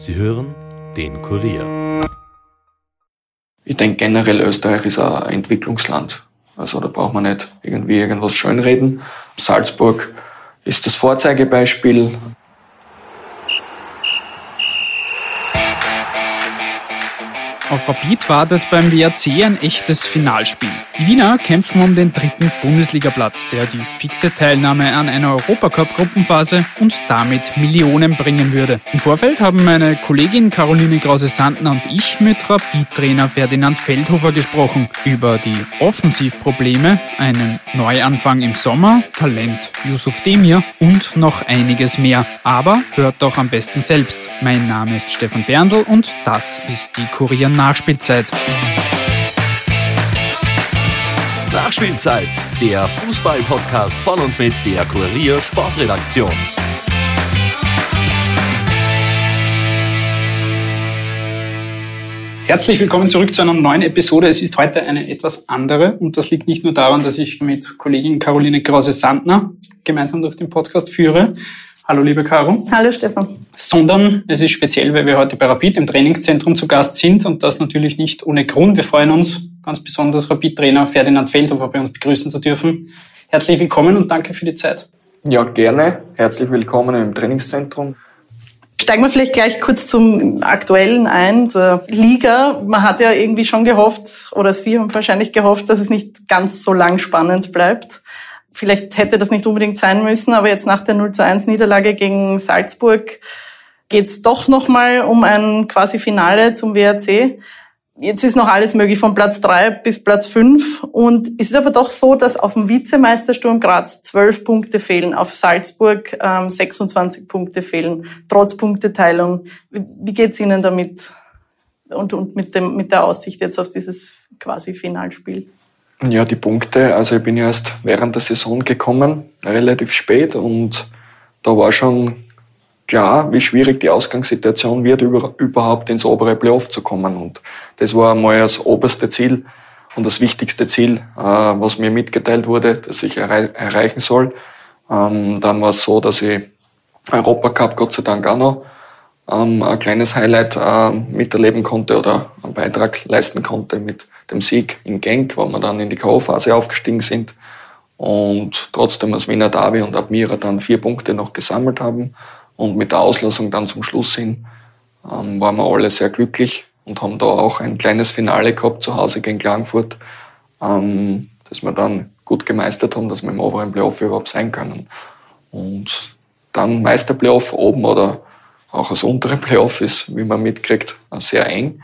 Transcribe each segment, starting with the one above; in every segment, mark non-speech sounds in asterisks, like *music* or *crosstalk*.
Sie hören den Kurier. Ich denke generell, Österreich ist ein Entwicklungsland. Also da braucht man nicht irgendwie irgendwas schönreden. Salzburg ist das Vorzeigebeispiel. Auf Rapid wartet beim WRC ein echtes Finalspiel. Die Wiener kämpfen um den dritten Bundesligaplatz, der die fixe Teilnahme an einer Europacup-Gruppenphase und damit Millionen bringen würde. Im Vorfeld haben meine Kollegin Caroline Krause-Sandner und ich mit Rapid-Trainer Ferdinand Feldhofer gesprochen über die Offensivprobleme, einen Neuanfang im Sommer, Talent Yusuf Demir und noch einiges mehr. Aber hört doch am besten selbst. Mein Name ist Stefan Berndl und das ist die Kurier Nachspielzeit. Nachspielzeit, der Fußball-Podcast von und mit der Kurier Sportredaktion. Herzlich willkommen zurück zu einer neuen Episode. Es ist heute eine etwas andere und das liegt nicht nur daran, dass ich mit Kollegin Caroline Krause-Sandner gemeinsam durch den Podcast führe. Hallo liebe Caro. Hallo Stefan. Sondern es ist speziell, weil wir heute bei Rapid im Trainingszentrum zu Gast sind und das natürlich nicht ohne Grund. Wir freuen uns ganz besonders Rapid-Trainer Ferdinand Feldhofer bei uns begrüßen zu dürfen. Herzlich willkommen und danke für die Zeit. Ja, gerne. Herzlich willkommen im Trainingszentrum. Steigen wir vielleicht gleich kurz zum Aktuellen ein, zur Liga. Man hat ja irgendwie schon gehofft, oder Sie haben wahrscheinlich gehofft, dass es nicht ganz so lang spannend bleibt. Vielleicht hätte das nicht unbedingt sein müssen, aber jetzt nach der 0 zu 1 Niederlage gegen Salzburg geht es doch nochmal um ein quasi Finale zum WRC. Jetzt ist noch alles möglich von Platz drei bis Platz fünf Und es ist aber doch so, dass auf dem Vizemeistersturm Graz zwölf Punkte fehlen, auf Salzburg ähm, 26 Punkte fehlen, trotz Punkteteilung. Wie, wie geht's Ihnen damit und, und mit, dem, mit der Aussicht jetzt auf dieses quasi Finalspiel? Ja, die Punkte, also ich bin ja erst während der Saison gekommen, relativ spät und da war schon klar, wie schwierig die Ausgangssituation wird, über, überhaupt ins obere Playoff zu kommen. Und das war einmal das oberste Ziel und das wichtigste Ziel, äh, was mir mitgeteilt wurde, dass ich errei erreichen soll. Ähm, dann war es so, dass ich Europacup Gott sei Dank auch noch ähm, ein kleines Highlight äh, miterleben konnte oder einen Beitrag leisten konnte mit dem Sieg in Genk, wo wir dann in die K.O.-Phase aufgestiegen sind und trotzdem als Wiener Derby und Admira dann vier Punkte noch gesammelt haben. Und mit der Auslosung dann zum Schluss hin ähm, waren wir alle sehr glücklich und haben da auch ein kleines Finale gehabt zu Hause gegen Klagenfurt, ähm, das wir dann gut gemeistert haben, dass wir im oberen Playoff überhaupt sein können. Und dann Meisterplayoff oben oder auch das untere Playoff ist, wie man mitkriegt, sehr eng.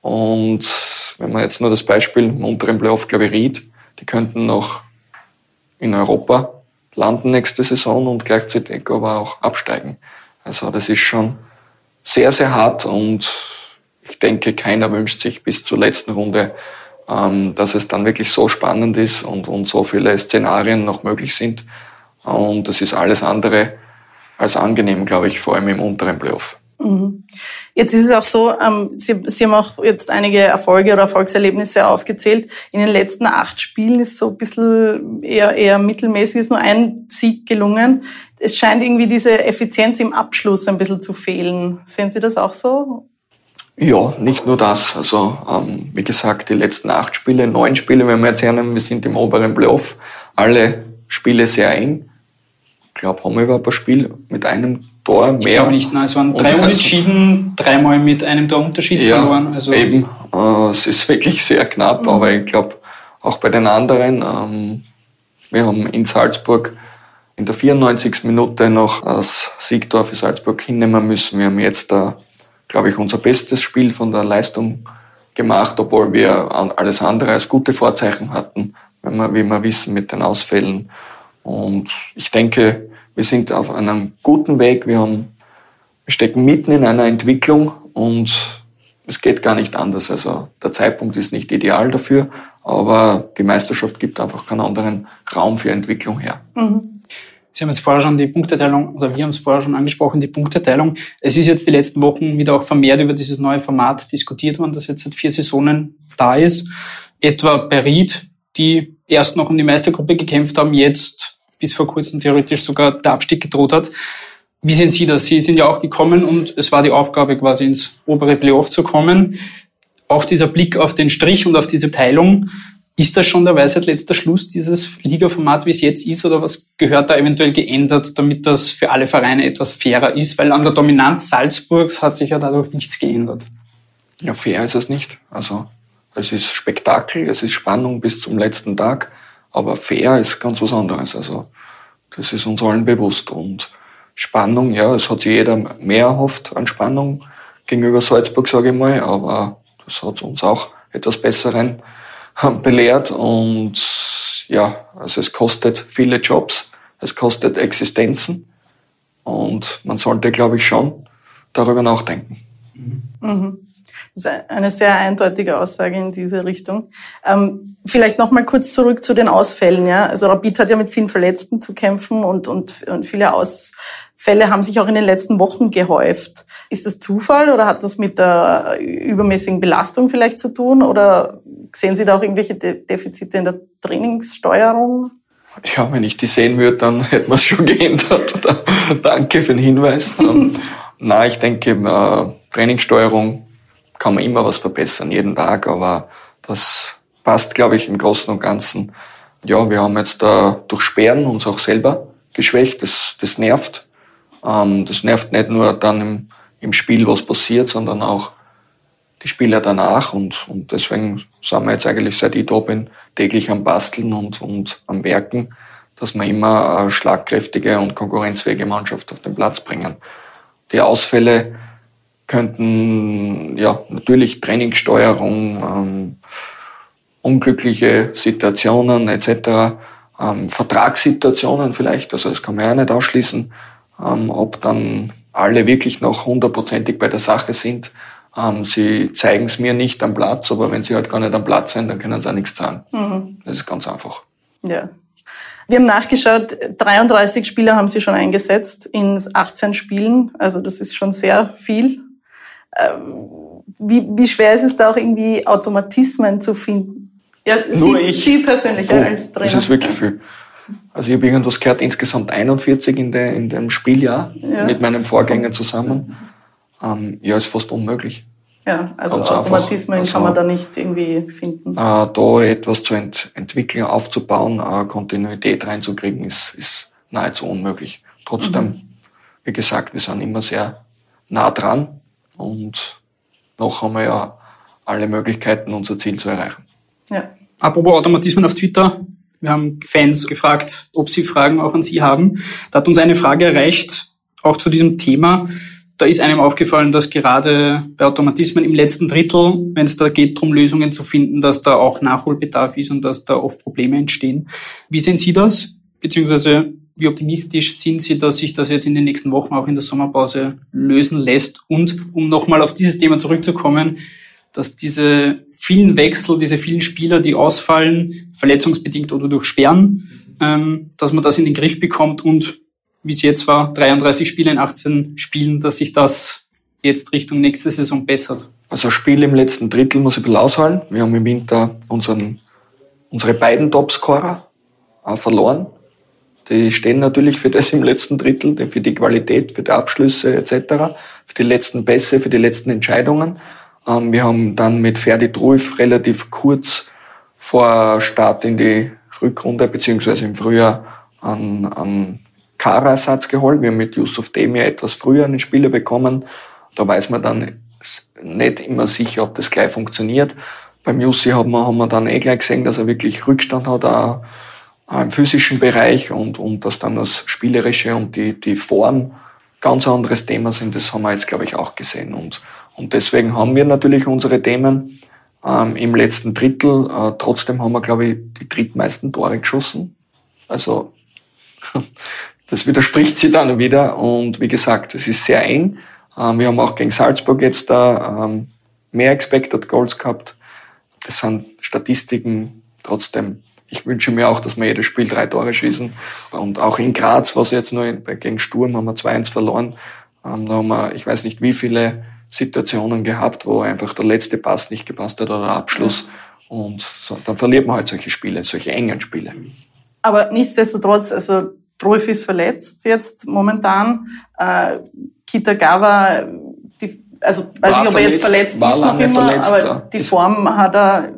Und wenn man jetzt nur das Beispiel im unteren Playoff, glaube ich, Ried, die könnten noch in Europa landen nächste Saison und gleichzeitig aber auch absteigen. Also das ist schon sehr, sehr hart und ich denke, keiner wünscht sich bis zur letzten Runde, ähm, dass es dann wirklich so spannend ist und, und so viele Szenarien noch möglich sind. Und das ist alles andere als angenehm, glaube ich, vor allem im unteren Playoff. Mhm. Jetzt ist es auch so, ähm, Sie, Sie haben auch jetzt einige Erfolge oder Erfolgserlebnisse aufgezählt. In den letzten acht Spielen ist so ein bisschen eher, eher mittelmäßig, ist nur ein Sieg gelungen. Es scheint irgendwie diese Effizienz im Abschluss ein bisschen zu fehlen. Sehen Sie das auch so? Ja, nicht nur das. Also ähm, wie gesagt, die letzten acht Spiele, neun Spiele, wenn wir jetzt hernehmen, wir sind im oberen Playoff, alle Spiele sehr eng. Ich glaube, haben wir überhaupt ein Spiel mit einem Tor mehr. Ich glaube nicht, nein, es waren drei Unentschieden, dreimal mit einem Torunterschied ja, verloren. Also eben, äh, es ist wirklich sehr knapp, mhm. aber ich glaube, auch bei den anderen, ähm, wir haben in Salzburg in der 94. Minute noch das Siegtor für Salzburg hinnehmen müssen. Wir haben jetzt da, glaube ich, unser bestes Spiel von der Leistung gemacht, obwohl wir alles andere als gute Vorzeichen hatten, wenn wir, wie wir wissen, mit den Ausfällen. Und ich denke, wir sind auf einem guten Weg. Wir, haben, wir stecken mitten in einer Entwicklung und es geht gar nicht anders. Also der Zeitpunkt ist nicht ideal dafür, aber die Meisterschaft gibt einfach keinen anderen Raum für Entwicklung her. Mhm. Sie haben jetzt vorher schon die Punkteteilung, oder wir haben es vorher schon angesprochen, die Punkteteilung. Es ist jetzt die letzten Wochen wieder auch vermehrt über dieses neue Format diskutiert worden, das jetzt seit vier Saisonen da ist. Etwa bei Ried, die erst noch um die Meistergruppe gekämpft haben, jetzt bis vor kurzem theoretisch sogar der Abstieg gedroht hat. Wie sehen Sie das? Sie sind ja auch gekommen und es war die Aufgabe, quasi ins obere Playoff zu kommen. Auch dieser Blick auf den Strich und auf diese Teilung, ist das schon der Weisheit letzter Schluss, dieses Ligaformat, wie es jetzt ist, oder was gehört da eventuell geändert, damit das für alle Vereine etwas fairer ist? Weil an der Dominanz Salzburgs hat sich ja dadurch nichts geändert. Ja, fair ist es nicht. Also es ist Spektakel, es ist Spannung bis zum letzten Tag, aber fair ist ganz was anderes. Also das ist uns allen bewusst. Und Spannung, ja, es hat sich jeder mehr erhofft an Spannung gegenüber Salzburg, sage ich mal, aber das hat uns auch etwas Besseren belehrt und ja, also es kostet viele Jobs, es kostet Existenzen und man sollte, glaube ich, schon darüber nachdenken. Mhm. Das ist eine sehr eindeutige Aussage in diese Richtung. Ähm, vielleicht noch mal kurz zurück zu den Ausfällen. Ja? Also Rapid hat ja mit vielen Verletzten zu kämpfen und, und, und viele Ausfälle haben sich auch in den letzten Wochen gehäuft. Ist das Zufall oder hat das mit der übermäßigen Belastung vielleicht zu tun? Oder sehen Sie da auch irgendwelche De Defizite in der Trainingssteuerung? Ja, wenn ich die sehen würde, dann *laughs* hätten wir es schon geändert. *laughs* Danke für den Hinweis. Ähm, *laughs* na, ich denke, äh, Trainingssteuerung kann man immer was verbessern, jeden Tag, aber das passt, glaube ich, im Großen und Ganzen. Ja, wir haben jetzt da durch Sperren uns auch selber geschwächt. Das, das nervt. Ähm, das nervt nicht nur dann im, im Spiel, was passiert, sondern auch die Spiele danach. Und, und deswegen sind wir jetzt eigentlich seit ich da bin täglich am Basteln und, und am Werken, dass wir immer eine schlagkräftige und konkurrenzfähige Mannschaft auf den Platz bringen. Die Ausfälle könnten ja natürlich Trainingssteuerung, ähm, unglückliche Situationen etc., ähm, Vertragssituationen vielleicht, also das kann man ja nicht ausschließen, ähm, ob dann alle wirklich noch hundertprozentig bei der Sache sind. Ähm, sie zeigen es mir nicht am Platz, aber wenn sie halt gar nicht am Platz sind, dann können sie auch nichts sagen. Mhm. Das ist ganz einfach. Ja. Wir haben nachgeschaut, 33 Spieler haben sie schon eingesetzt in 18 Spielen. Also das ist schon sehr viel. Wie, wie schwer ist es da auch irgendwie Automatismen zu finden? Ja, Nur Sie, ich. Sie persönlich oh, als Trainer. Das ist wirklich viel. Also ich habe irgendwas gehört, insgesamt 41 in, der, in dem Spieljahr ja, mit meinem Vorgänger zusammen. Ähm, ja, ist fast unmöglich. Ja, also Ganz Automatismen also, kann man da nicht irgendwie finden. Äh, da etwas zu ent entwickeln, aufzubauen, äh, Kontinuität reinzukriegen, ist, ist nahezu unmöglich. Trotzdem, mhm. wie gesagt, wir sind immer sehr nah dran und noch haben wir ja alle Möglichkeiten, unser Ziel zu erreichen. Ja. Apropos Automatismen auf Twitter. Wir haben Fans gefragt, ob sie Fragen auch an Sie haben. Da hat uns eine Frage erreicht, auch zu diesem Thema. Da ist einem aufgefallen, dass gerade bei Automatismen im letzten Drittel, wenn es da geht, darum Lösungen zu finden, dass da auch Nachholbedarf ist und dass da oft Probleme entstehen. Wie sehen Sie das? Beziehungsweise wie optimistisch sind Sie, dass sich das jetzt in den nächsten Wochen auch in der Sommerpause lösen lässt? Und um nochmal auf dieses Thema zurückzukommen, dass diese vielen Wechsel, diese vielen Spieler, die ausfallen, verletzungsbedingt oder durch Sperren, ähm, dass man das in den Griff bekommt und wie es jetzt war, 33 Spiele in 18 Spielen, dass sich das jetzt Richtung nächste Saison bessert. Also ein Spiel im letzten Drittel muss ich ein bisschen aushalten. Wir haben im Winter unseren, unsere beiden Topscorer äh, verloren. Die stehen natürlich für das im letzten Drittel, für die Qualität, für die Abschlüsse etc., für die letzten Pässe, für die letzten Entscheidungen. Ähm, wir haben dann mit Ferdi Trulf relativ kurz vor Start in die Rückrunde beziehungsweise im Frühjahr an, an Kara-Ersatz geholt. Wir haben mit Yusuf Demir etwas früher einen Spieler bekommen. Da weiß man dann nicht immer sicher, ob das gleich funktioniert. Beim Jussi haben wir, haben wir dann eh gleich gesehen, dass er wirklich Rückstand hat, auch im physischen Bereich und, und dass dann das Spielerische und die, die Form ganz anderes Thema sind, das haben wir jetzt, glaube ich, auch gesehen. Und, und deswegen haben wir natürlich unsere Themen ähm, im letzten Drittel. Äh, trotzdem haben wir, glaube ich, die drittmeisten Tore geschossen. Also *laughs* das widerspricht sich dann wieder. Und wie gesagt, es ist sehr eng. Ähm, wir haben auch gegen Salzburg jetzt da ähm, mehr Expected Goals gehabt. Das sind Statistiken trotzdem ich wünsche mir auch, dass wir jedes Spiel drei Tore schießen. Und auch in Graz, was jetzt nur gegen Sturm haben wir 2-1 verloren. Ähm, da haben wir, ich weiß nicht wie viele Situationen gehabt, wo einfach der letzte Pass nicht gepasst hat oder der Abschluss. Und so, dann verliert man halt solche Spiele, solche engen Spiele. Aber nichtsdestotrotz, also Rolf ist verletzt jetzt momentan. Äh, Kitagawa, die, also weiß War nicht, ob er jetzt verletzt ist noch immer, verletzt, aber die Form hat er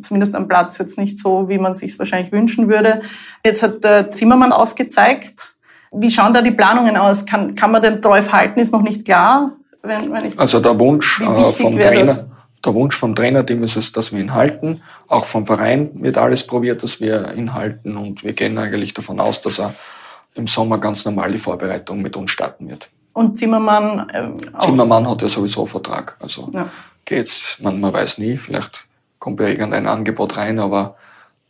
zumindest am Platz jetzt nicht so, wie man sich wahrscheinlich wünschen würde. Jetzt hat der Zimmermann aufgezeigt. Wie schauen da die Planungen aus? Kann, kann man den Rolf halten? Ist noch nicht klar. Wenn, wenn ich Also der Wunsch äh, vom Trainer, das? der Wunsch vom Trainerteam ist es, dass wir ihn halten. Auch vom Verein wird alles probiert, dass wir ihn halten und wir gehen eigentlich davon aus, dass er im Sommer ganz normal die Vorbereitung mit uns starten wird. und Zimmermann äh, auch. Zimmermann hat ja sowieso einen Vertrag. Also Ja. geht's, man, man weiß nie, vielleicht kommt ja irgendein Angebot rein, aber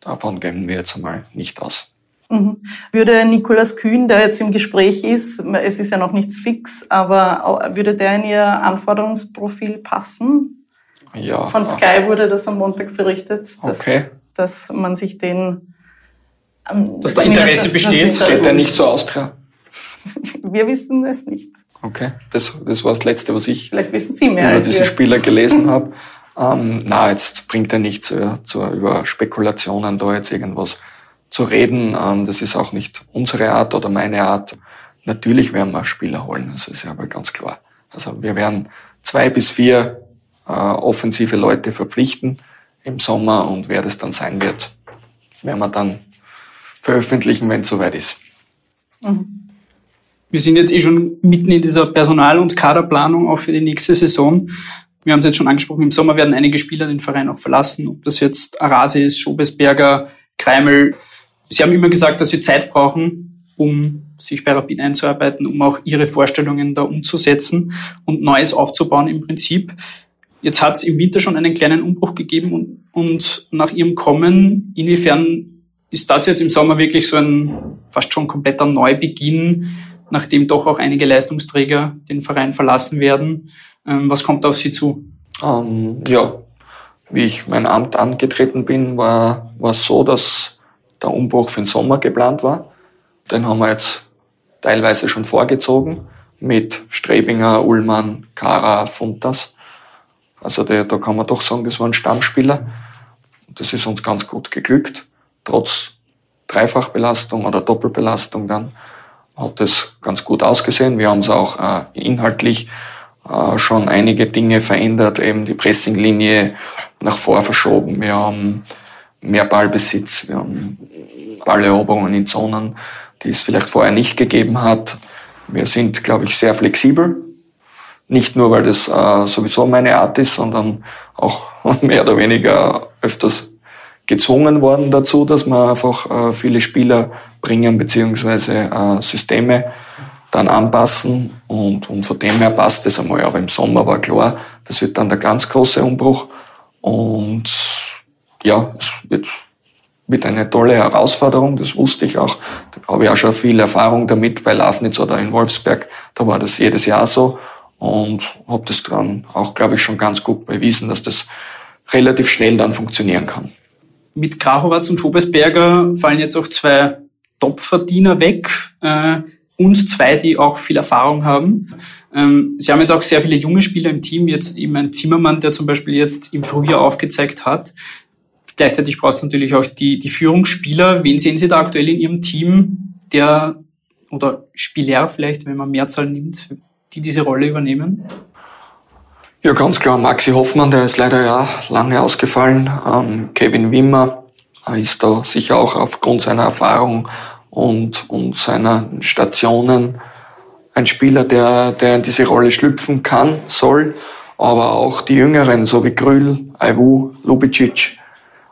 davon gehen wir jetzt einmal nicht aus. Mhm. Würde Nikolas Kühn, der jetzt im Gespräch ist, es ist ja noch nichts fix, aber würde der in Ihr Anforderungsprofil passen? Ja, Von Sky wurde das am Montag berichtet, dass, Okay. dass man sich den... ähm, Dass da Interesse das- das besteht. Interesse- geht er nicht zur Austria? *laughs* Wir wissen es nicht. Okay, das, das war das Letzte, was ich Vielleicht wissen Sie mehr über als diese wir. Spieler gelesen *laughs* habe. Ähm, na, jetzt bringt er nicht zu, zu, über Spekulationen da jetzt irgendwas zu reden. Ähm, das ist auch nicht unsere Art oder meine Art. Natürlich werden wir Spieler holen, das ist ja aber ganz klar. Also wir werden zwei bis vier äh, offensive Leute verpflichten im Sommer und wer das dann sein wird, werden wir dann veröffentlichen, wenn es soweit ist. Wir sind jetzt eh schon mitten in dieser Personal- und Kaderplanung auch für die nächste Saison. Wir haben es jetzt schon angesprochen, im Sommer werden einige Spieler den Verein auch verlassen, ob das jetzt Arase ist, Schobesberger, Kreimel. Sie haben immer gesagt, dass sie Zeit brauchen, um sich bei Rapid einzuarbeiten, um auch ihre Vorstellungen da umzusetzen und Neues aufzubauen im Prinzip. Jetzt hat es im Winter schon einen kleinen Umbruch gegeben und, und nach ihrem Kommen, inwiefern ist das jetzt im Sommer wirklich so ein fast schon kompletter Neubeginn, nachdem doch auch einige Leistungsträger den Verein verlassen werden? Ähm, was kommt auf Sie zu? Ähm, ja, wie ich mein Amt angetreten bin, war, es so, dass der Umbruch für den Sommer geplant war. Den haben wir jetzt teilweise schon vorgezogen mit Strebinger, Ullmann, Kara, Funtas. Also der, da kann man doch sagen, das waren Stammspieler. Das ist uns ganz gut geglückt. Trotz Dreifachbelastung oder Doppelbelastung dann hat es ganz gut ausgesehen. Wir haben es auch äh, inhaltlich schon einige Dinge verändert, eben die Pressinglinie nach vor verschoben. Wir haben mehr Ballbesitz, wir haben Balleroberungen in Zonen, die es vielleicht vorher nicht gegeben hat. Wir sind, glaube ich, sehr flexibel. Nicht nur, weil das äh, sowieso meine Art ist, sondern auch *laughs* mehr oder weniger öfters gezwungen worden dazu, dass wir einfach äh, viele Spieler bringen beziehungsweise äh, Systeme dann anpassen und, und von dem her passt das einmal. Aber im Sommer war klar, das wird dann der ganz große Umbruch und ja, es wird, wird eine tolle Herausforderung, das wusste ich auch. Da habe ich auch schon viel Erfahrung damit bei Lafnitz oder in Wolfsberg, da war das jedes Jahr so und habe das dann auch, glaube ich, schon ganz gut bewiesen, dass das relativ schnell dann funktionieren kann. Mit Krachowatz und Schobesberger fallen jetzt auch zwei Topverdiener weg äh, und zwei, die auch viel Erfahrung haben. Ähm, Sie haben jetzt auch sehr viele junge Spieler im Team, jetzt eben ein Zimmermann, der zum Beispiel jetzt im Frühjahr aufgezeigt hat. Gleichzeitig brauchst du natürlich auch die, die Führungsspieler. Wen sehen Sie da aktuell in Ihrem Team, der oder Spieler vielleicht, wenn man Mehrzahl nimmt, die diese Rolle übernehmen? Ja, ganz klar. Maxi Hoffmann, der ist leider ja lange ausgefallen. Ähm, Kevin Wimmer ist da sicher auch aufgrund seiner Erfahrung und, und seiner Stationen ein Spieler, der, der in diese Rolle schlüpfen kann, soll. Aber auch die Jüngeren, so wie Grül, Aiwu, Lubicic,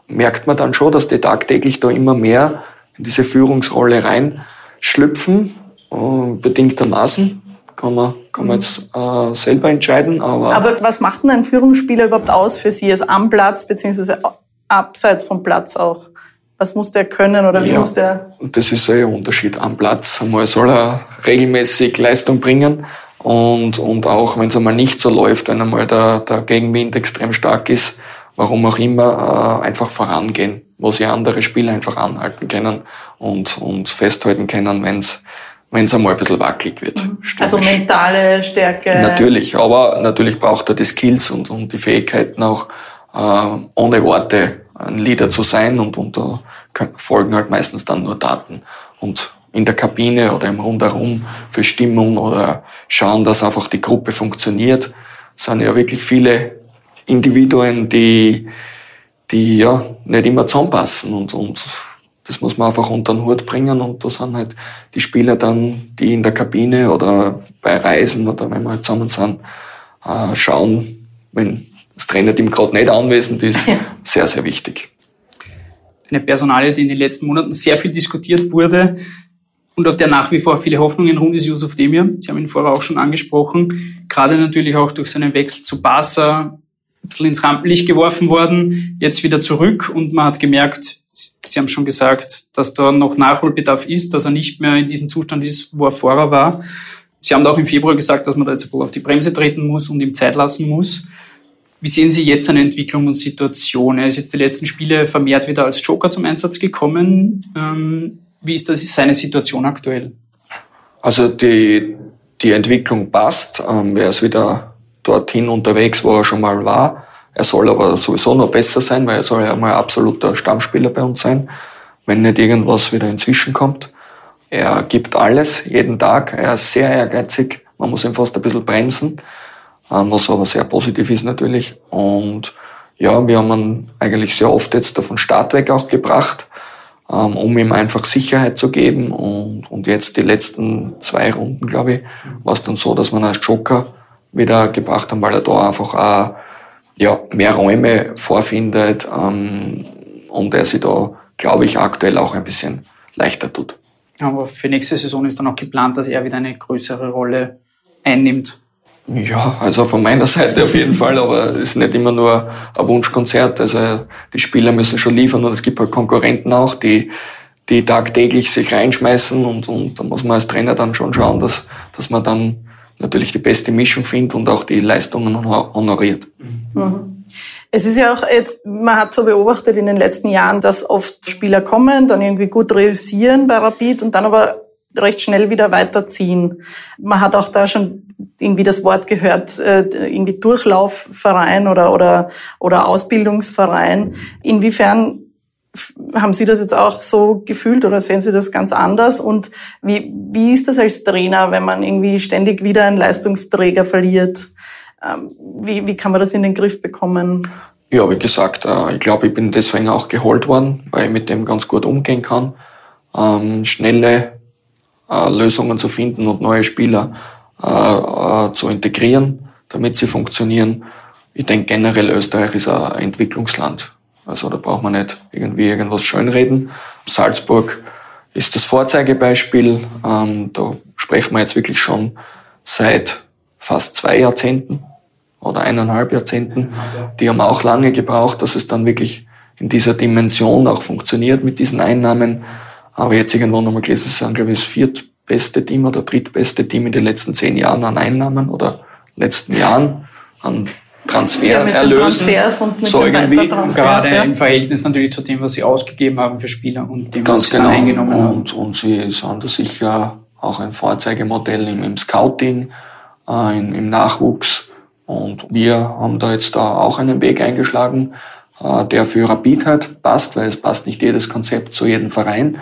merkt man dann schon, dass die tagtäglich da immer mehr in diese Führungsrolle reinschlüpfen, äh, bedingtermaßen. Kann man, kann man jetzt äh, selber entscheiden, aber, Aber was macht denn ein Führungsspieler überhaupt aus für Sie? Also am Platz beziehungsweise abseits vom Platz auch? Was muss der können oder wie Ja. muss der? Und das ist ein Unterschied am Platz. Einmal soll er regelmäßig Leistung bringen und, und auch wenn es einmal nicht so läuft, wenn einmal der, der Gegenwind extrem stark ist, warum auch immer, äh, einfach vorangehen, wo sie andere Spieler einfach anhalten können und, und festhalten können, wenn es wenn es einmal ein bisschen wackelig wird. Also stürmisch. mentale Stärke. Natürlich, aber natürlich braucht er die Skills und, und die Fähigkeiten auch, äh, ohne Worte ein Leader zu sein und, und da folgen halt meistens dann nur Daten. Und in der Kabine oder im Rundherum für Stimmung oder schauen, dass einfach die Gruppe funktioniert. Sind ja wirklich viele Individuen, die, die ja nicht immer zusammenpassen und, und das muss man einfach unter den Hut bringen und da sind halt die Spieler dann, die in der Kabine oder bei Reisen oder wenn wir halt zusammen sind, äh, schauen, wenn das Trainerteam gerade nicht anwesend ist, ja. sehr, sehr wichtig. Eine Personalie, die in den letzten Monaten sehr viel diskutiert wurde und auf der nach wie vor viele Hoffnungen rund ist Yusuf Demir. Sie haben ihn vorher auch schon angesprochen. Gerade natürlich auch durch seinen Wechsel zu Barca ein bisschen ins Rampenlicht geworfen worden, jetzt wieder zurück und man hat gemerkt, Sie haben schon gesagt, dass da noch Nachholbedarf ist, dass er nicht mehr in diesem Zustand ist, wo er vorher war. Sie haben auch im Februar gesagt, dass man da jetzt auf die Bremse treten muss und ihm Zeit lassen muss. Wie sehen Sie jetzt seine Entwicklung und Situation? Er ist jetzt die letzten Spiele vermehrt wieder als Joker zum Einsatz gekommen. Ähm, wie ist das seine Situation aktuell? Also die, die Entwicklung passt. Ähm, er ist wieder dorthin unterwegs, wo er schon mal war. Er soll aber sowieso noch besser sein, weil er soll ja mal absoluter Stammspieler bei uns sein, wenn nicht irgendwas wieder inzwischen kommt. Er gibt alles, jeden Tag. Er ist sehr ehrgeizig. Man muss ihn fast ein bisschen bremsen, was aber sehr positiv ist natürlich. Und ja, wir haben ihn eigentlich sehr oft jetzt von Start weg auch gebracht, ähm, um ihm einfach Sicherheit zu geben. Und, und jetzt die letzten zwei Runden, glaube ich, war es dann so, dass man als Joker wieder gebracht haben, weil er da einfach auch ja, mehr Räume vorfindet ähm, und er sich da, glaube ich, aktuell auch ein bisschen leichter tut. Aber für nächste Saison ist dann auch geplant, dass er wieder eine größere Rolle einnimmt. Ja, also von meiner Seite auf jeden Fall, aber es ist nicht immer nur ein Wunschkonzert. Also die Spieler müssen schon liefern und es gibt halt Konkurrenten auch, die, die tagtäglich sich reinschmeißen und, und da muss man als Trainer dann schon schauen, dass, dass man dann natürlich die beste Mischung findet und auch die Leistungen honoriert. Mhm. Es ist ja auch jetzt, man hat so beobachtet in den letzten Jahren, dass oft Spieler kommen, dann irgendwie gut reüssieren bei Rapid und dann aber recht schnell wieder weiterziehen. Man hat auch da schon irgendwie das Wort gehört, äh, irgendwie Durchlaufverein oder, oder, oder Ausbildungsverein. Inwiefern haben Sie das jetzt auch so gefühlt oder sehen Sie das ganz anders? Und wie, wie ist das als Trainer, wenn man irgendwie ständig wieder einen Leistungsträger verliert? Ähm, wie, wie kann man das in den Griff bekommen? Ja, wie gesagt, äh, ich glaube, ich bin deswegen auch geholt worden, weil ich mit dem ganz gut umgehen kann. Ähm, schnelle äh, Lösungen zu finden und neue Spieler äh, zu integrieren, damit sie funktionieren. Ich denke generell, Österreich ist ein Entwicklungsland. Also da braucht man nicht irgendwie irgendwas schönreden. Salzburg ist das Vorzeigebeispiel. Ähm, da sprechen wir jetzt wirklich schon seit fast zwei Jahrzehnten oder eineinhalb Jahrzehnten. Die haben auch lange gebraucht, dass es dann wirklich in dieser Dimension auch funktioniert mit diesen Einnahmen. Aber jetzt irgendwann nochmal gelesen, es sind, glaube ich, das viertbeste Team oder drittbeste Team in den letzten zehn Jahren an Einnahmen oder letzten Jahren an Transfer ja, mit erlösen. Transfers und mit so irgendwie. Gerade ja. im Verhältnis natürlich zu dem, was sie ausgegeben haben für Spieler und dem, Ganz was sie genau. eingenommen haben. Und, und sie sind da sicher auch ein Vorzeigemodell im, im Scouting, äh, im, im, Nachwuchs. Und wir haben da jetzt da auch einen Weg eingeschlagen, äh, der für Rapid halt passt, weil es passt nicht jedes Konzept zu jedem Verein.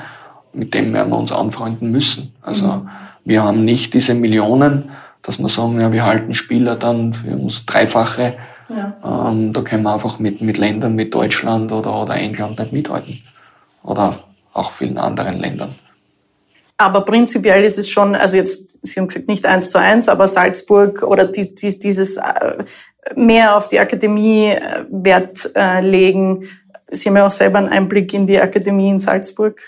Mit dem werden wir uns anfreunden müssen. Also mhm. wir haben nicht diese Millionen, dass wir sagen, ja, wir halten Spieler dann für uns Dreifache. Ja. Ähm, da können wir einfach mit, mit Ländern, mit Deutschland oder, oder England nicht mithalten. Oder auch vielen anderen Ländern. Aber prinzipiell ist es schon, also jetzt, Sie haben gesagt, nicht eins zu eins, aber Salzburg oder die, die, dieses äh, mehr auf die Akademie äh, Wert äh, legen. Sie haben ja auch selber einen Einblick in die Akademie in Salzburg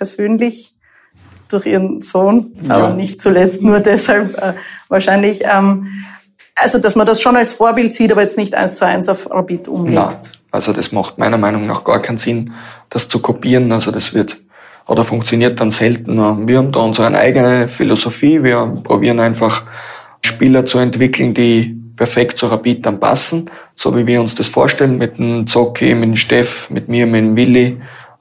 persönlich durch ihren Sohn, ja. aber nicht zuletzt nur *laughs* deshalb äh, wahrscheinlich. Ähm, also, dass man das schon als Vorbild sieht, aber jetzt nicht eins zu eins auf Rapid umlegt. Nein. Also, das macht meiner Meinung nach gar keinen Sinn, das zu kopieren. Also, das wird oder funktioniert dann selten. Wir haben da unsere eigene Philosophie. Wir probieren einfach Spieler zu entwickeln, die perfekt zu Rapid dann passen, so wie wir uns das vorstellen, mit dem Zocki, mit dem Steff, mit mir, mit dem Willi.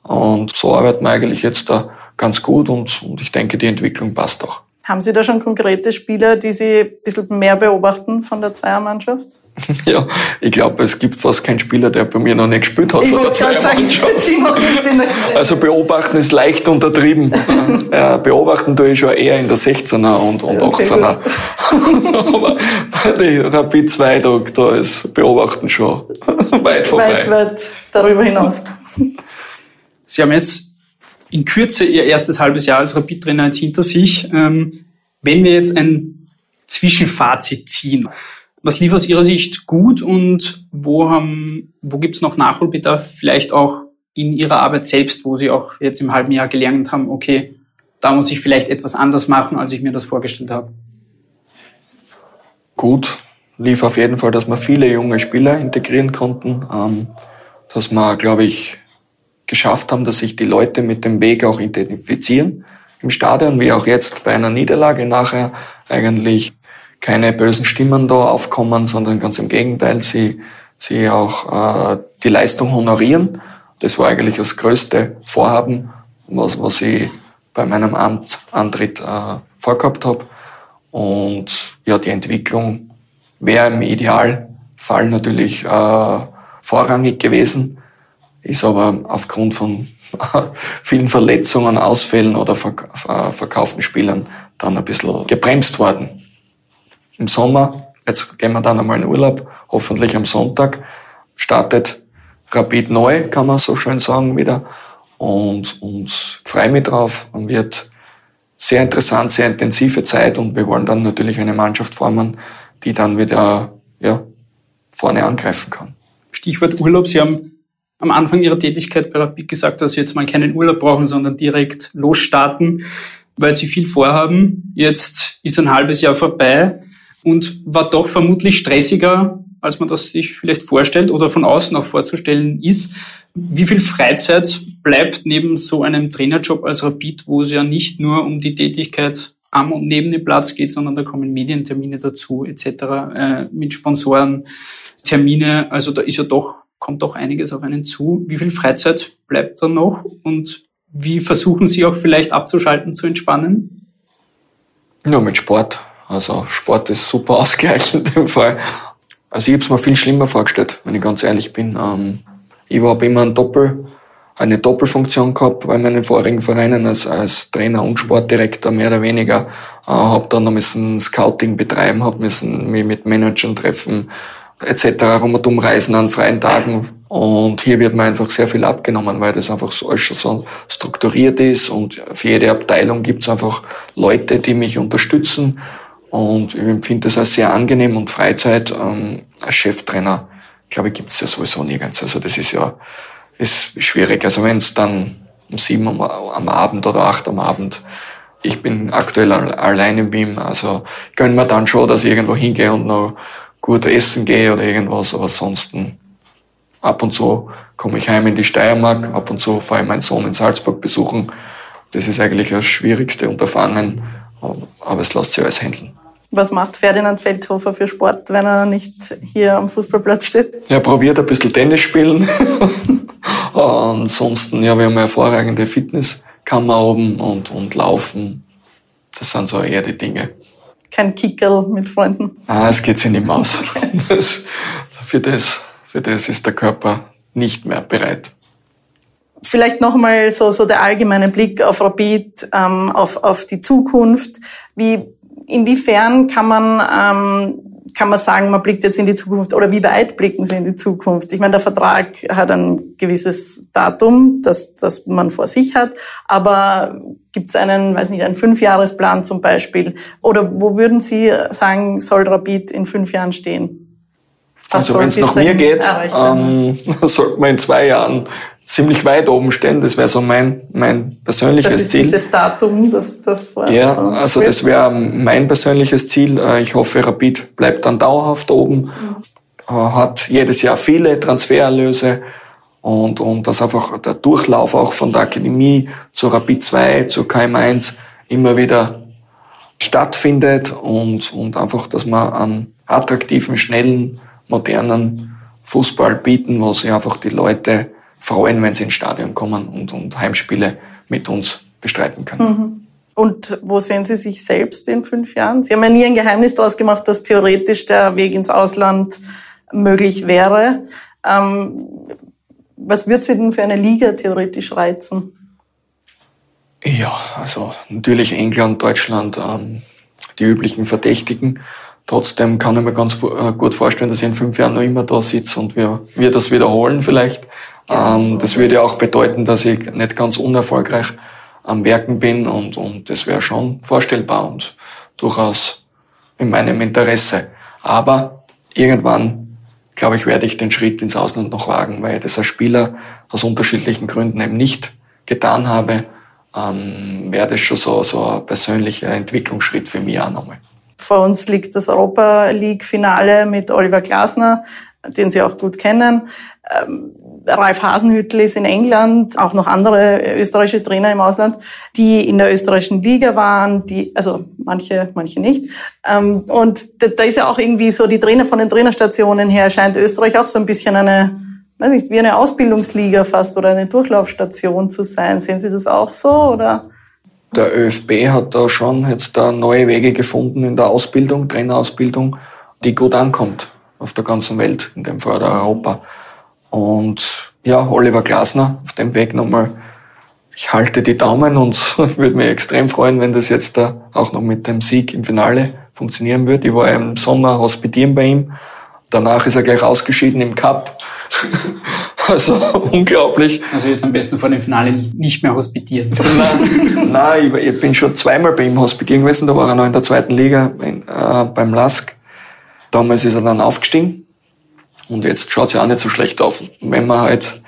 Und so arbeiten wir eigentlich jetzt da ganz gut und, und ich denke, die Entwicklung passt auch. Haben Sie da schon konkrete Spieler, die Sie ein bisschen mehr beobachten von der Zweiermannschaft? *laughs* Ja, ich glaube, es gibt fast keinen Spieler, der bei mir noch nicht gespielt hat ich von der Zweiermannschaft. *laughs* Sagen, noch nicht in der *laughs* also beobachten ist leicht untertrieben. ja, beobachten tue ich schon eher in der 16er und, und 18er. Aber bei der Rapid 2, da, da ist Beobachten schon weit vorbei. Weit, weit darüber hinaus. Sie haben jetzt in Kürze Ihr erstes halbes Jahr als Rapid-Trainer jetzt hinter sich. Ähm, wenn wir jetzt ein Zwischenfazit ziehen, was lief aus Ihrer Sicht gut und wo, haben, wo gibt es noch Nachholbedarf, vielleicht auch in Ihrer Arbeit selbst, wo Sie auch jetzt im halben Jahr gelernt haben, okay, da muss ich vielleicht etwas anders machen, als ich mir das vorgestellt habe? Gut, lief auf jeden Fall, dass wir viele junge Spieler integrieren konnten, ähm, dass wir, glaube ich, geschafft haben, dass sich die Leute mit dem Weg auch identifizieren im Stadion, wie auch jetzt bei einer Niederlage nachher eigentlich keine bösen Stimmen da aufkommen, sondern ganz im Gegenteil, sie, sie auch äh, die Leistung honorieren. Das war eigentlich das größte Vorhaben, was, was ich bei meinem Amtsantritt äh, vorgehabt habe. Und ja, die Entwicklung wäre im Idealfall natürlich äh, vorrangig gewesen, ist aber aufgrund von *laughs* vielen Verletzungen, Ausfällen oder verkauften Spielern dann ein bisschen gebremst worden. Im Sommer, jetzt gehen wir dann einmal in Urlaub, hoffentlich am Sonntag, startet Rapid neu, kann man so schön sagen, wieder. Und, und freue mich drauf und wird sehr interessant, sehr intensive Zeit und wir wollen dann natürlich eine Mannschaft formen, die dann wieder, ja, vorne angreifen kann. Stichwort Urlaub. Sie haben am Anfang Ihrer Tätigkeit bei Rapid gesagt, dass Sie jetzt mal keinen Urlaub brauchen, sondern direkt losstarten, weil Sie viel vorhaben. Jetzt ist ein halbes Jahr vorbei und war doch vermutlich stressiger, als man das sich vielleicht vorstellt oder von außen auch vorzustellen ist. Wie viel Freizeit bleibt neben so einem Trainerjob als Rapid, wo es ja nicht nur um die Tätigkeit am und neben dem Platz geht, sondern da kommen Medientermine dazu etc. Äh, mit Sponsoren, Termine. Also da ist ja doch kommt doch einiges auf einen zu. Wie viel Freizeit bleibt da noch und wie versuchen Sie auch vielleicht abzuschalten, zu entspannen? Ja, mit Sport. Also Sport ist super *laughs* ausgleichend dem Fall. Also ich habe es mir viel schlimmer vorgestellt, wenn ich ganz ehrlich bin. Ähm, ich habe immer ein Doppel, eine Doppelfunktion gehabt bei meinen vorigen Vereinen als, als Trainer und Sportdirektor mehr oder weniger. Äh, habe dann noch müssen Scouting betreiben, habe müssen mich mit Managern treffen, etc. rundum reisen an freien Tagen. Und hier wird mir einfach sehr viel abgenommen, weil das einfach so, so strukturiert ist und für jede Abteilung gibt es einfach Leute, die mich unterstützen. Und ich empfinde das als sehr angenehm und Freizeit ähm, als Cheftrainer, glaube ich, gibt es ja sowieso nirgends. Also das ist ja ist schwierig. Also wenn es dann um sieben am, am Abend oder acht am Abend ich bin aktuell allein im Wien, also gönn mir dann schon, dass ich irgendwo hingehe und noch gut essen gehe oder irgendwas, aber ansonsten ab und zu komme ich heim in die Steiermark, ab und zu fahre ich meinen Sohn in Salzburg besuchen. Das ist eigentlich das schwierigste Unterfangen, aber es lässt sich alles handeln. Was macht Ferdinand Feldhofer für Sport, wenn er nicht hier am Fußballplatz steht? Er probiert ein bisschen Tennis spielen. *laughs* Ansonsten, ja, wir haben eine hervorragende Fitnesskammer oben und, und Laufen. Das sind so eher die Dinge kein Kickerl mit Freunden? Ah, es geht sich nicht mehr aus. Okay. *laughs* Das, für, das, für das ist der Körper nicht mehr bereit. Vielleicht nochmal so, so der allgemeine Blick auf Rapid, ähm, auf, auf die Zukunft. Wie, inwiefern kann man ähm, kann man sagen, man blickt jetzt in die Zukunft oder wie weit blicken Sie in die Zukunft? Ich meine, der Vertrag hat ein gewisses Datum, das, das man vor sich hat, aber gibt es einen, weiß nicht, einen Fünfjahresplan zum Beispiel? Oder wo würden Sie sagen, soll Rapid in fünf Jahren stehen? Was also wenn es nach mir geht, ähm, *laughs* sollte man in zwei Jahren ziemlich weit oben stehen. Das wäre so mein, mein persönliches das ist Ziel. Dieses Datum, das, das vor Ja, also das wäre mein persönliches Ziel. Äh, ich hoffe, Rapid bleibt dann dauerhaft oben, mhm. Äh, hat jedes Jahr viele Transfererlöse und, und dass einfach der Durchlauf auch von der Akademie zur Rapid 2, zur KM1 immer wieder stattfindet und, und einfach, dass man einen attraktiven, schnellen, modernen Fußball bieten, wo sich einfach die Leute freuen, wenn sie ins Stadion kommen und, und Heimspiele mit uns bestreiten können. Mhm. Und wo sehen Sie sich selbst in fünf Jahren? Sie haben ja nie ein Geheimnis daraus gemacht, dass theoretisch der Weg ins Ausland möglich wäre. Ähm, was wird Sie denn für eine Liga theoretisch reizen? Ja, also natürlich England, Deutschland, ähm, die üblichen Verdächtigen. Trotzdem kann ich mir ganz äh, gut vorstellen, dass ich in fünf Jahren noch immer da sitze und wir, wir das wiederholen vielleicht. Ähm, das würde ja auch bedeuten, dass ich nicht ganz unerfolgreich am Werken bin und, und das wäre schon vorstellbar und durchaus in meinem Interesse. Aber irgendwann, glaube ich, werde ich den Schritt ins Ausland noch wagen, weil ich das als Spieler aus unterschiedlichen Gründen eben nicht getan habe ähm, wäre das schon so, so ein persönlicher Entwicklungsschritt für mich auch nochmal. Vor uns liegt das Europa League-Finale mit Oliver Glasner, den Sie auch gut kennen. Ähm, Ralf Hasenhüttl ist in England, auch noch andere österreichische Trainer im Ausland, die in der österreichischen Liga waren, die, also manche, manche nicht. Ähm, und da ist ja auch irgendwie so die Trainer von den Trainerstationen her scheint Österreich auch so ein bisschen eine weiß nicht, wie eine Ausbildungsliga fast oder eine Durchlaufstation zu sein. Sehen Sie das auch so oder? Der ÖFB hat da schon jetzt da neue Wege gefunden in der Ausbildung, Trainerausbildung, die gut ankommt auf der ganzen Welt, in dem Fall Europa. Und ja, Oliver Glasner auf dem Weg nochmal. Ich halte die Daumen und *laughs* würde mich extrem freuen, wenn das jetzt da auch noch mit dem Sieg im Finale funktionieren wird. Ich war im Sommer hospitieren bei ihm. Danach ist er gleich ausgeschieden im Cup. *laughs* Also *laughs* unglaublich. Also jetzt am besten vor dem Finale nicht mehr hospitieren. Nein, nein ich, bin schon zweimal bei ihm hospitieren gewesen. Da war er noch in der zweiten Liga in, äh, beim Lask. Damals ist er dann aufgestiegen. Und jetzt schaut es ja auch nicht so schlecht auf. Wenn man halt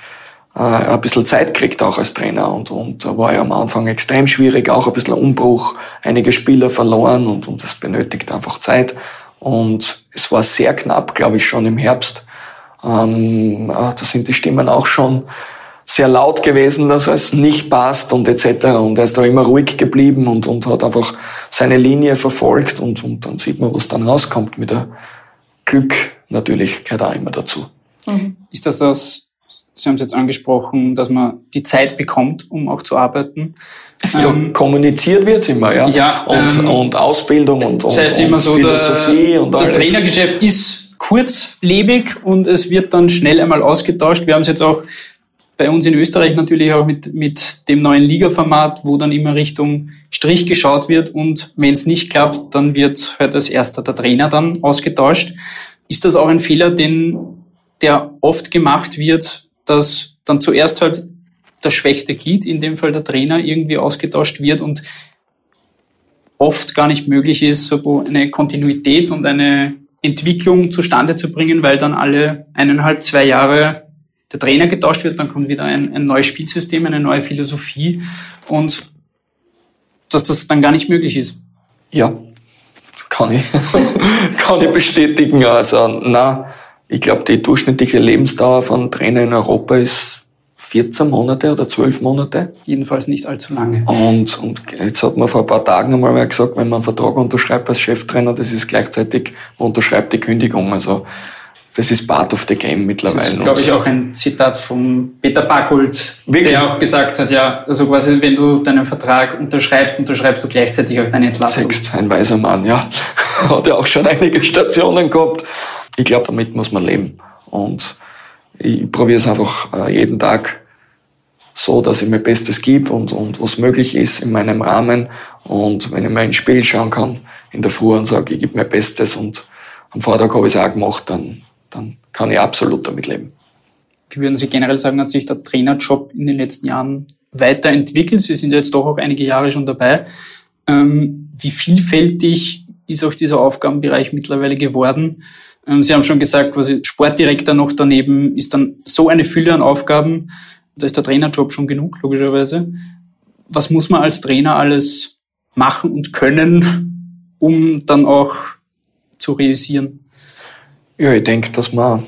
äh, ein bisschen Zeit kriegt auch als Trainer. Und, und da war ja am Anfang extrem schwierig, auch ein bisschen Umbruch, einige Spieler verloren und, und das benötigt einfach Zeit. Und es war sehr knapp, glaube ich, schon im Herbst ähm, da sind die Stimmen auch schon sehr laut gewesen, dass es nicht passt und etc. Und er ist da immer ruhig geblieben und, und hat einfach seine Linie verfolgt und, und dann sieht man, was dann rauskommt mit der Glück natürlich gehört auch immer dazu. Mhm. Ist das das, Sie haben es jetzt angesprochen, dass man die Zeit bekommt, um auch zu arbeiten? Ja, ähm, kommuniziert wird's immer, ja. ja und, ähm, und Ausbildung und, das heißt und, immer so, Philosophie der, und alles. Das Trainergeschäft ist kurzlebig und es wird dann schnell einmal ausgetauscht. Wir haben es jetzt auch bei uns in Österreich natürlich auch mit, mit dem neuen Liga-Format, wo dann immer Richtung Strich geschaut wird und wenn es nicht klappt, dann wird halt als erster der Trainer dann ausgetauscht. Ist das auch ein Fehler, den, der oft gemacht wird, dass dann zuerst halt das schwächste Glied, in dem Fall der Trainer, irgendwie ausgetauscht wird und oft gar nicht möglich ist, so eine Kontinuität und eine Entwicklung zustande zu bringen, weil dann alle eineinhalb, zwei Jahre der Trainer getauscht wird, dann kommt wieder ein, ein neues Spielsystem, eine neue Philosophie und dass das dann gar nicht möglich ist. Ja, kann ich, *laughs* kann ich bestätigen. Also, na, ich glaube, die durchschnittliche Lebensdauer von Trainer in Europa ist 14 Monate oder 12 Monate. Jedenfalls nicht allzu lange. Und, und jetzt hat man vor ein paar Tagen einmal mal gesagt, wenn man einen Vertrag unterschreibt als Cheftrainer, das ist gleichzeitig, man unterschreibt die Kündigung. Also das ist part of the game mittlerweile. Das ist, glaube ich, auch ein Zitat von Peter Backholt, Wirklich? der auch gesagt hat, ja, also quasi, wenn du deinen Vertrag unterschreibst, unterschreibst du gleichzeitig auch deine Entlassung. Sext, ein weiser Mann, ja. *laughs* hat ja auch schon einige Stationen gehabt. Ich glaube, damit muss man leben. Und ich probiere es einfach äh, jeden Tag so, dass ich mir Bestes gebe und, und was möglich ist in meinem Rahmen. Und wenn ich mir ein Spiel schauen kann in der Früh und sage, ich gebe mir Bestes und am Vortag habe ich es auch gemacht, dann, dann kann ich absolut damit leben. Wie würden Sie generell sagen, hat sich der Trainerjob in den letzten Jahren weiterentwickelt? Sie sind jetzt doch auch einige Jahre schon dabei. Ähm, wie vielfältig ist auch dieser Aufgabenbereich mittlerweile geworden? Ähm, Sie haben schon gesagt, quasi Sportdirektor noch daneben ist dann so eine Fülle an Aufgaben. Da ist der Trainerjob schon genug, logischerweise. Was muss man als Trainer alles machen und können, um dann auch zu realisieren? Ja, ich denke, dass man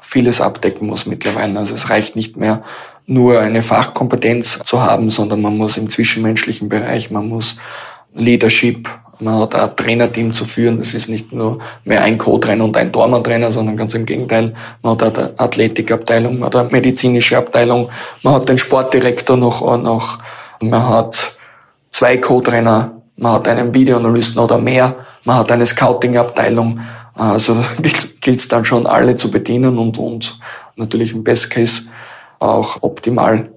vieles abdecken muss mittlerweile. Also es reicht nicht mehr nur eine Fachkompetenz zu haben, sondern man muss im zwischenmenschlichen Bereich, man muss Leadership man hat ein Trainerteam zu führen. Das ist nicht nur mehr ein Co-Trainer und ein Tormann-Trainer, sondern ganz im Gegenteil. Man hat eine Athletikabteilung, man hat eine medizinische Abteilung, man hat den Sportdirektor noch, noch man hat zwei Co-Trainer, man hat einen Videoanalysten oder mehr, man hat eine Scouting-Abteilung. Also *laughs* gilt es dann schon, alle zu bedienen und, und natürlich im Best Case auch optimal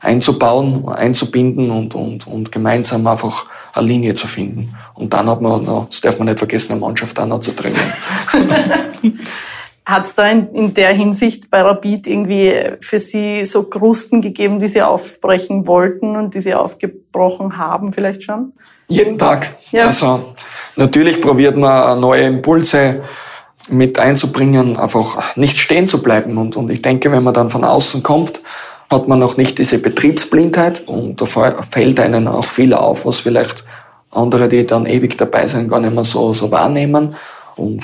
einzubauen, einzubinden und, und, und gemeinsam einfach eine Linie zu finden. Und dann hat man noch, das darf man nicht vergessen, eine Mannschaft auch noch zu trainieren. *laughs* Hat es da in, in, der Hinsicht bei Rapid irgendwie für Sie so Krusten gegeben, die Sie aufbrechen wollten und die Sie aufgebrochen haben vielleicht schon? Jeden Tag. Ja. Also natürlich probiert man neue Impulse mit einzubringen, einfach nicht stehen zu bleiben. Und, und ich denke, wenn man dann von außen kommt, hat man noch nicht diese Betriebsblindheit und da fällt einem auch viel auf, was vielleicht andere, die dann ewig dabei sind, gar nicht mehr so, so wahrnehmen. Und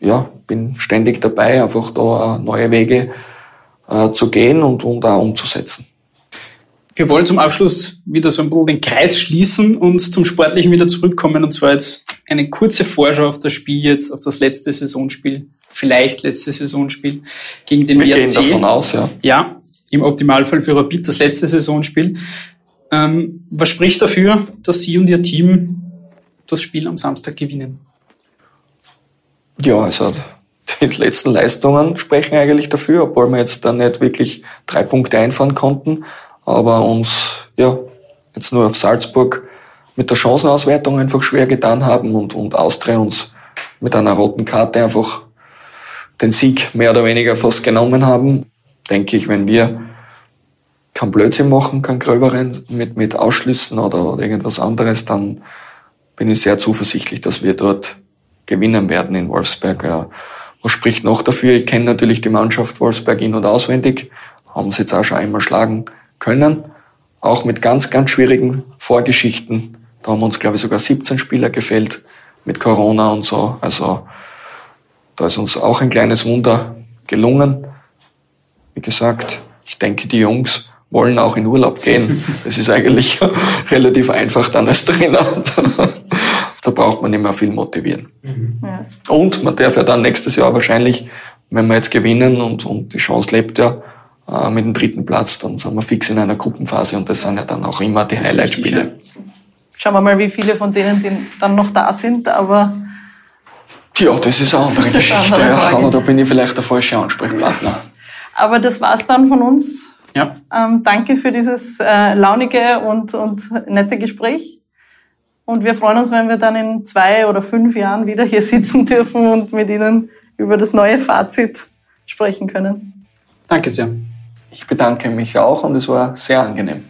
ja, bin ständig dabei, einfach da neue Wege äh, zu gehen und, und auch umzusetzen. Wir wollen zum Abschluss wieder so ein bisschen den Kreis schließen und zum Sportlichen wieder zurückkommen. Und zwar jetzt eine kurze Vorschau auf das Spiel jetzt, auf das letzte Saisonspiel, vielleicht letzte Saisonspiel gegen den Wir WRC. gehen davon aus, ja. Ja, im Optimalfall für Rapid das letzte Saisonspiel. Ähm, was spricht dafür, dass Sie und Ihr Team das Spiel am Samstag gewinnen? Ja, also die letzten Leistungen sprechen eigentlich dafür, obwohl wir jetzt da nicht wirklich drei Punkte einfahren konnten, aber uns ja jetzt nur auf Salzburg mit der Chancenauswertung einfach schwer getan haben und, und Austria uns mit einer roten Karte einfach den Sieg mehr oder weniger fast genommen haben. Denke ich, wenn wir kein Blödsinn machen, kein Gröberen mit, mit Ausschlüssen oder, oder irgendwas anderes, dann bin ich sehr zuversichtlich, dass wir dort gewinnen werden in Wolfsberg. Ja. Was spricht noch dafür? Ich kenne natürlich die Mannschaft Wolfsberg in- und auswendig, haben sie jetzt auch schon einmal schlagen können, auch mit ganz, ganz schwierigen Vorgeschichten. Da haben uns, glaube ich, sogar 17 Spieler gefällt mit Corona und so. Also da ist uns auch ein kleines Wunder gelungen. Wie gesagt, ich denke, die Jungs wollen auch in Urlaub gehen. *laughs* Das ist eigentlich *laughs* relativ einfach dann als Trainer. *laughs* Da braucht man nicht mehr viel motivieren. Mhm. Ja. Und man darf ja dann nächstes Jahr wahrscheinlich, wenn wir jetzt gewinnen und, und die Chance lebt ja, äh, mit dem dritten Platz, dann sind wir fix in einer Gruppenphase und das sind ja dann auch immer die Highlight-Spiele. Schauen wir mal, wie viele von denen die dann noch da sind, aber ja, das ist eine andere Geschichte. Eine andere ja, aber da bin ich vielleicht der falsche Ansprechpartner. Aber das war's dann von uns. Ja. Ähm, danke für dieses äh, launige und, und nette Gespräch. Und wir freuen uns, wenn wir dann in zwei oder fünf Jahren wieder hier sitzen dürfen und mit Ihnen über das neue Fazit sprechen können. Danke sehr. Ich bedanke mich auch und es war sehr angenehm.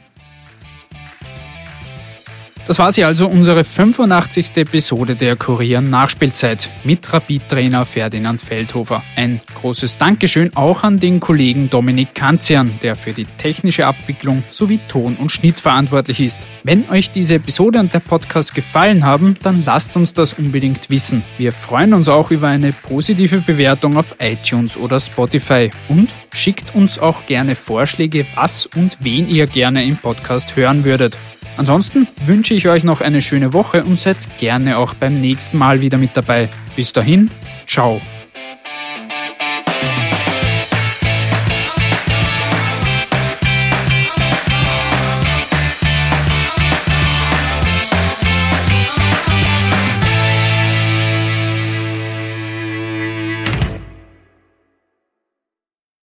Das war sie also unsere 85. Episode der Kurier Nachspielzeit mit Rapid-Trainer Ferdinand Feldhofer. Ein großes Dankeschön auch an den Kollegen Dominik Kanzian, der für die technische Abwicklung sowie Ton und Schnitt verantwortlich ist. Wenn euch diese Episode und der Podcast gefallen haben, dann lasst uns das unbedingt wissen. Wir freuen uns auch über eine positive Bewertung auf iTunes oder Spotify und schickt uns auch gerne Vorschläge, was und wen ihr gerne im Podcast hören würdet. Ansonsten wünsche ich euch noch eine schöne Woche und seid gerne auch beim nächsten Mal wieder mit dabei. Bis dahin, ciao.